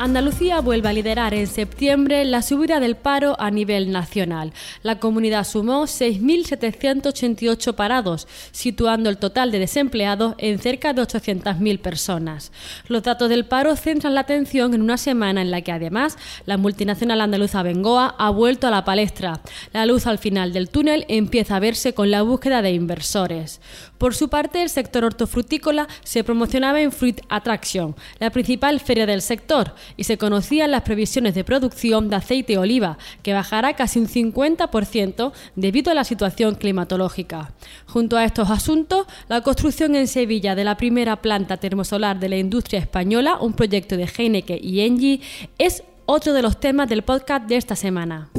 Andalucía vuelve a liderar en septiembre la subida del paro a nivel nacional. La comunidad sumó 6.788 parados, situando el total de desempleados en cerca de 800.000 personas. Los datos del paro centran la atención en una semana en la que además la multinacional andaluza Bengoa ha vuelto a la palestra. La luz al final del túnel empieza a verse con la búsqueda de inversores. Por su parte, el sector hortofrutícola se promocionaba en Fruit Attraction, la principal feria del sector, y se conocían las previsiones de producción de aceite oliva, que bajará casi un 50% debido a la situación climatológica. Junto a estos asuntos, la construcción en Sevilla de la primera planta termosolar de la industria española, un proyecto de Heineken y Engie, es otro de los temas del podcast de esta semana.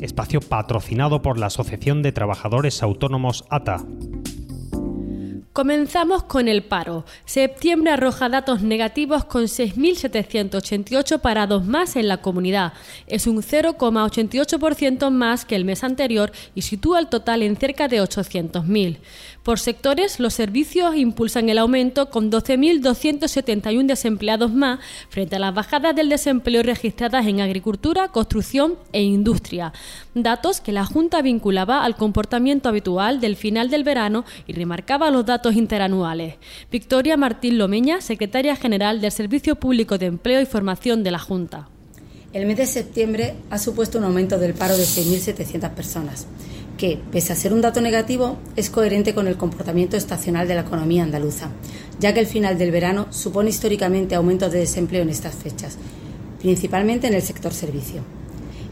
Espacio patrocinado por la Asociación de Trabajadores Autónomos ATA. Comenzamos con el paro. Septiembre arroja datos negativos con 6.788 parados más en la comunidad. Es un 0,88% más que el mes anterior y sitúa el total en cerca de 800.000. Por sectores, los servicios impulsan el aumento con 12.271 desempleados más frente a las bajadas del desempleo registradas en agricultura, construcción e industria. Datos que la Junta vinculaba al comportamiento habitual del final del verano y remarcaba los datos interanuales. Victoria Martín Lomeña, secretaria general del Servicio Público de Empleo y Formación de la Junta. El mes de septiembre ha supuesto un aumento del paro de 6.700 personas que, pese a ser un dato negativo, es coherente con el comportamiento estacional de la economía andaluza, ya que el final del verano supone históricamente aumentos de desempleo en estas fechas, principalmente en el sector servicio.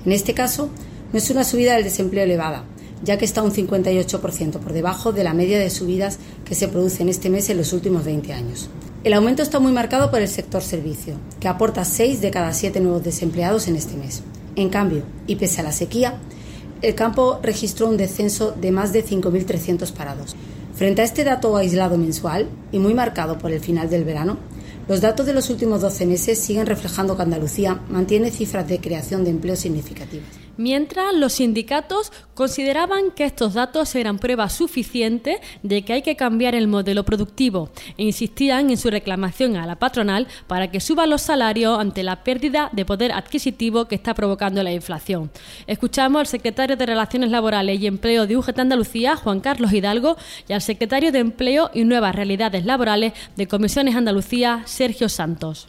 En este caso, no es una subida del desempleo elevada, ya que está un 58% por debajo de la media de subidas que se produce en este mes en los últimos 20 años. El aumento está muy marcado por el sector servicio, que aporta 6 de cada 7 nuevos desempleados en este mes. En cambio, y pese a la sequía, el campo registró un descenso de más de 5.300 parados. Frente a este dato aislado mensual y muy marcado por el final del verano, los datos de los últimos 12 meses siguen reflejando que Andalucía mantiene cifras de creación de empleo significativas mientras los sindicatos consideraban que estos datos eran prueba suficiente de que hay que cambiar el modelo productivo e insistían en su reclamación a la patronal para que suba los salarios ante la pérdida de poder adquisitivo que está provocando la inflación. Escuchamos al secretario de Relaciones Laborales y Empleo de UGT Andalucía, Juan Carlos Hidalgo, y al secretario de Empleo y Nuevas Realidades Laborales de Comisiones Andalucía, Sergio Santos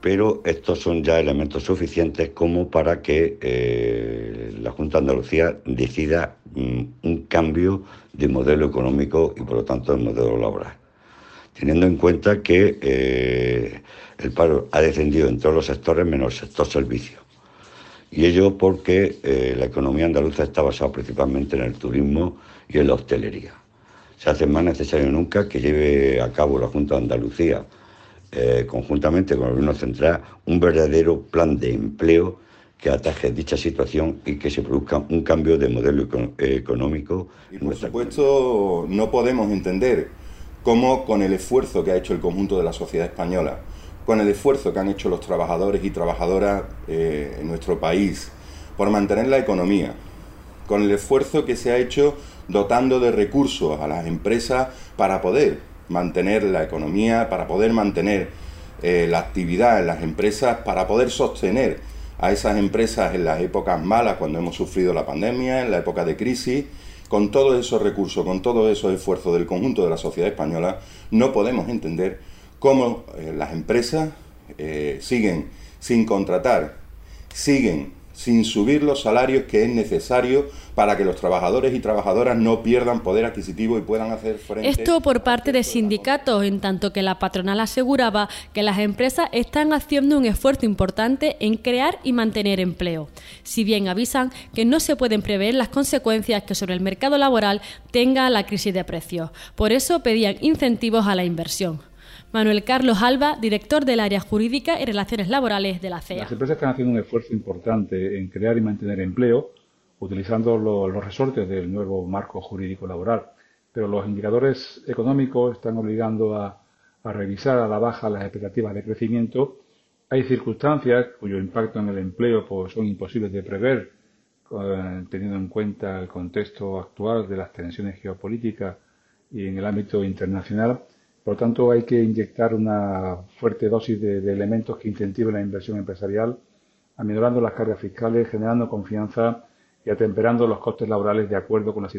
pero estos son ya elementos suficientes como para que eh, la Junta de Andalucía decida mm, un cambio de modelo económico y por lo tanto de modelo laboral. Teniendo en cuenta que eh, el paro ha descendido en todos los sectores menos el sector servicio. Y ello porque eh, la economía andaluza está basada principalmente en el turismo y en la hostelería. Se hace más necesario nunca que lleve a cabo la Junta de Andalucía eh, conjuntamente con el Gobierno Central, un verdadero plan de empleo que ataje dicha situación y que se produzca un cambio de modelo económico. Y por supuesto, no podemos entender cómo con el esfuerzo que ha hecho el conjunto de la sociedad española, con el esfuerzo que han hecho los trabajadores y trabajadoras eh, en nuestro país por mantener la economía, con el esfuerzo que se ha hecho dotando de recursos a las empresas para poder mantener la economía, para poder mantener eh, la actividad en las empresas, para poder sostener a esas empresas en las épocas malas, cuando hemos sufrido la pandemia, en la época de crisis, con todos esos recursos, con todos esos esfuerzos del conjunto de la sociedad española, no podemos entender cómo eh, las empresas eh, siguen sin contratar, siguen sin subir los salarios que es necesario para que los trabajadores y trabajadoras no pierdan poder adquisitivo y puedan hacer frente. Esto por parte de sindicatos, en tanto que la patronal aseguraba que las empresas están haciendo un esfuerzo importante en crear y mantener empleo. Si bien avisan que no se pueden prever las consecuencias que sobre el mercado laboral tenga la crisis de precios. Por eso pedían incentivos a la inversión. Manuel Carlos Alba, director del área jurídica y relaciones laborales de la CEA. Las empresas están haciendo un esfuerzo importante en crear y mantener empleo, utilizando los resortes del nuevo marco jurídico laboral, pero los indicadores económicos están obligando a, revisar a la baja las expectativas de crecimiento. Hay circunstancias cuyo impacto en el empleo pues, son imposibles de prever, eh, teniendo en cuenta el contexto actual de las tensiones geopolíticas y en el ámbito internacional. Por lo tanto, hay que inyectar una fuerte dosis de, elementos que incentiven la inversión empresarial, aminorando las cargas fiscales, generando confianza y atemperando los costes laborales de acuerdo con las,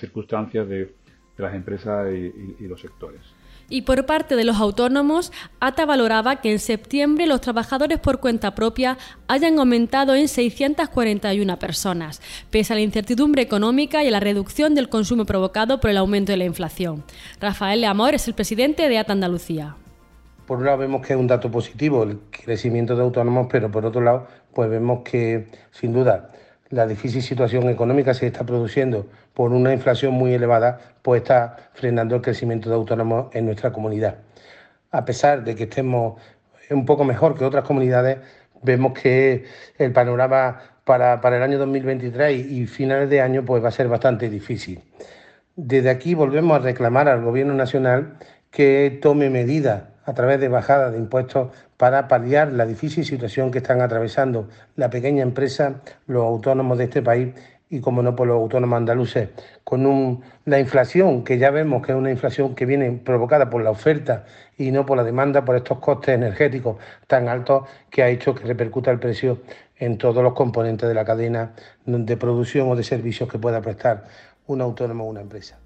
circunstancias de, las empresas y los sectores. Y por parte de los autónomos, ATA valoraba que en septiembre los trabajadores por cuenta propia hayan aumentado en 641 personas, pese a la incertidumbre económica y a la reducción del consumo provocado por el aumento de la inflación. Rafael Leamor es el presidente de ATA Andalucía. Por un lado vemos que es un dato positivo el crecimiento de autónomos, pero por otro lado pues vemos que sin duda la difícil situación económica se está produciendo por una inflación muy elevada, pues está frenando el crecimiento de autónomos en nuestra comunidad. A pesar de que estemos un poco mejor que otras comunidades, vemos que el panorama para, el año 2023 y, finales de año pues va a ser bastante difícil. Desde aquí volvemos a reclamar al Gobierno Nacional que tome medidas a través de bajadas de impuestos para paliar la difícil situación que están atravesando la pequeña empresa, los autónomos de este país y, como no, por los autónomos andaluces, con la inflación, que ya vemos que es una inflación que viene provocada por la oferta y no por la demanda, por estos costes energéticos tan altos que ha hecho que repercuta el precio en todos los componentes de la cadena de producción o de servicios que pueda prestar un autónomo o una empresa.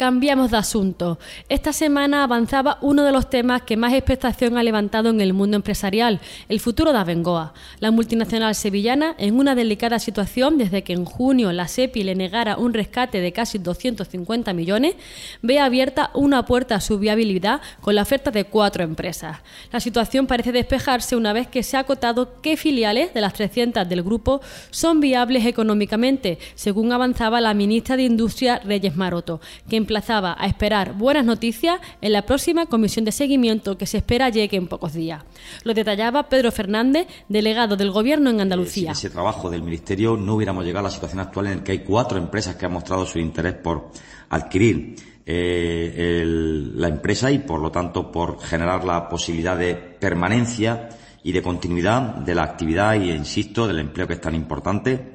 Cambiamos de asunto. Esta semana avanzaba uno de los temas que más expectación ha levantado en el mundo empresarial, el futuro de Abengoa. La multinacional sevillana, en una delicada situación desde que en junio la SEPI le negara un rescate de casi 250 millones, ve abierta una puerta a su viabilidad con la oferta de cuatro empresas. La situación parece despejarse una vez que se ha acotado qué filiales de las 300 del grupo son viables económicamente, según avanzaba la ministra de Industria Reyes Maroto, que en emplazaba a esperar buenas noticias en la próxima comisión de seguimiento que se espera llegue en pocos días. Lo detallaba Pedro Fernández, delegado del Gobierno en Andalucía. Eh, sin ese trabajo del Ministerio no hubiéramos llegado a la situación actual en la que hay cuatro empresas que han mostrado su interés por adquirir eh, la empresa y, por lo tanto, por generar la posibilidad de permanencia y de continuidad de la actividad y, insisto, del empleo que es tan importante.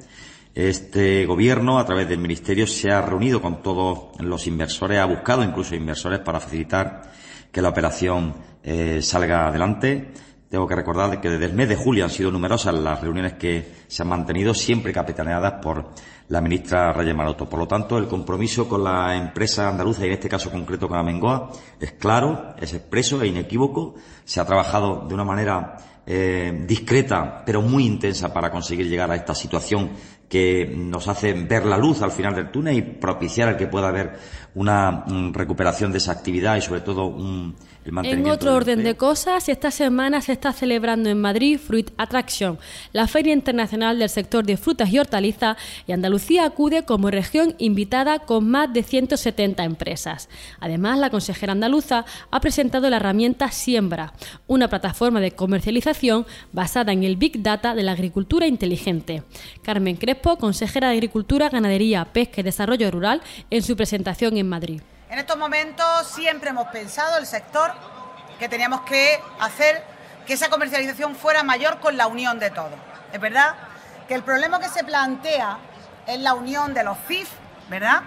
Este gobierno, a través del Ministerio, se ha reunido con todos los inversores, ha buscado incluso inversores para facilitar que la operación eh, salga adelante. Tengo que recordar que desde el mes de julio han sido numerosas las reuniones que se han mantenido, siempre capitaneadas por la ministra Reyes Maroto. Por lo tanto, el compromiso con la empresa andaluza y en este caso concreto con Amengoa es claro, es expreso e inequívoco. Se ha trabajado de una manera eh, discreta pero muy intensa para conseguir llegar a esta situación que nos hace ver la luz al final del túnel y propiciar el que pueda haber una mm, recuperación de esa actividad y sobre todo un, en otro orden de cosas, esta semana se está celebrando en Madrid Fruit Attraction, la feria internacional del sector de frutas y hortalizas, y Andalucía acude como región invitada con más de 170 empresas. Además, la consejera andaluza ha presentado la herramienta Siembra, una plataforma de comercialización basada en el Big Data de la agricultura inteligente. Carmen Crespo, consejera de Agricultura, Ganadería, Pesca y Desarrollo Rural, en su presentación en Madrid. En estos momentos siempre hemos pensado el sector que teníamos que hacer que esa comercialización fuera mayor con la unión de todos. Es verdad que el problema que se plantea es la unión de los FIF, ¿verdad?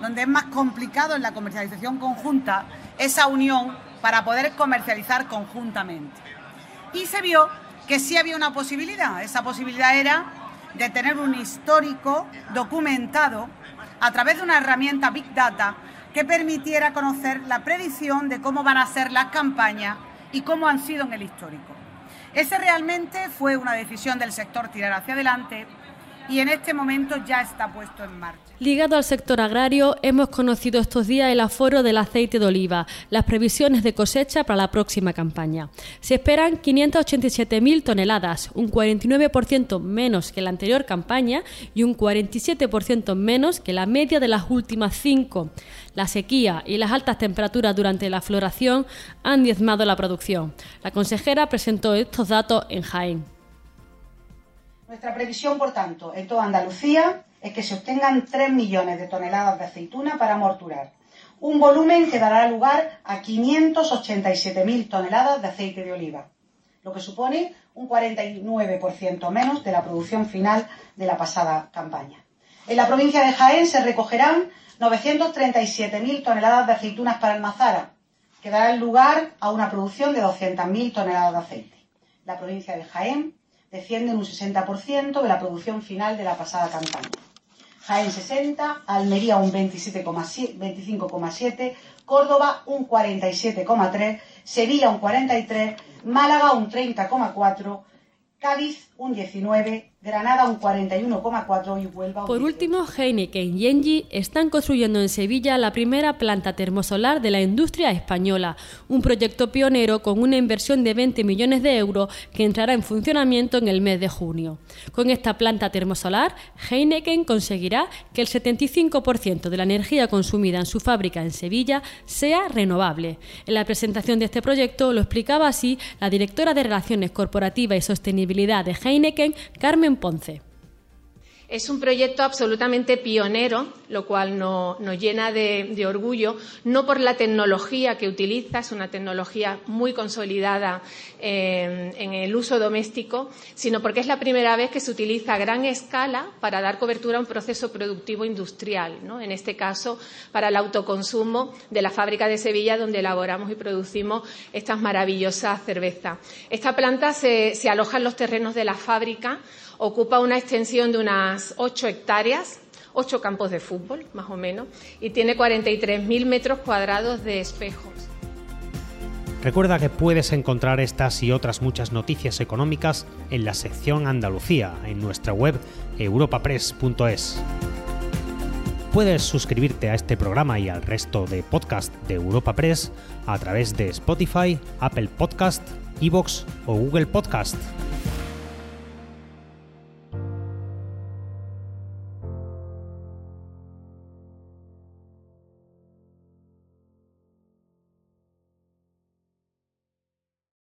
Donde es más complicado en la comercialización conjunta esa unión para poder comercializar conjuntamente. Y se vio que sí había una posibilidad. Esa posibilidad era de tener un histórico documentado a través de una herramienta Big Data que permitiera conocer la predicción de cómo van a ser las campañas y cómo han sido en el histórico. Ese realmente fue una decisión del sector tirar hacia adelante y en este momento ya está puesto en marcha. Ligado al sector agrario, hemos conocido estos días el aforo del aceite de oliva, las previsiones de cosecha para la próxima campaña. Se esperan 587.000 toneladas, un 49% menos que la anterior campaña y un 47% menos que la media de las últimas cinco. La sequía y las altas temperaturas durante la floración han diezmado la producción. La consejera presentó estos datos en Jaén. Nuestra previsión, por tanto, en toda Andalucía es que se obtengan 3 millones de toneladas de aceituna para morturar, un volumen que dará lugar a 587.000 toneladas de aceite de oliva, lo que supone un 49% menos de la producción final de la pasada campaña. En la provincia de Jaén se recogerán 937.000 toneladas de aceitunas para almazara, que darán lugar a una producción de 200.000 toneladas de aceite. La provincia de Jaén desciende un 60% de la producción final de la pasada campaña. Jaén 60, Almería un 25,7, Córdoba un 47,3, Sevilla un 43, Málaga un 30,4, Cádiz un 19, Granada un 41,4 y Huelva un Por último, Heineken y Engie están construyendo en Sevilla la primera planta termosolar de la industria española, un proyecto pionero con una inversión de 20 millones de euros que entrará en funcionamiento en el mes de junio. Con esta planta termosolar, Heineken conseguirá que el 75% de la energía consumida en su fábrica en Sevilla sea renovable. En la presentación de este proyecto lo explicaba así la directora de Relaciones Corporativas y Sostenibilidad de Heineken, Carmen Es un proyecto absolutamente pionero, lo cual nos llena de, orgullo, no por la tecnología que utiliza, es una tecnología muy consolidada eh, en el uso doméstico, sino porque es la primera vez que se utiliza a gran escala para dar cobertura a un proceso productivo industrial, en este caso para el autoconsumo de la fábrica de Sevilla donde elaboramos y producimos estas maravillosas cervezas. Esta planta se aloja en los terrenos de la fábrica ocupa una extensión de unas 8 hectáreas, 8 campos de fútbol, más o menos, y tiene 43.000 metros cuadrados de espejos. Recuerda que puedes encontrar estas y otras muchas noticias económicas en la sección Andalucía, en nuestra web europapress.es. Puedes suscribirte a este programa y al resto de podcast de Europa Press a través de Spotify, Apple Podcast, Evox o Google Podcast.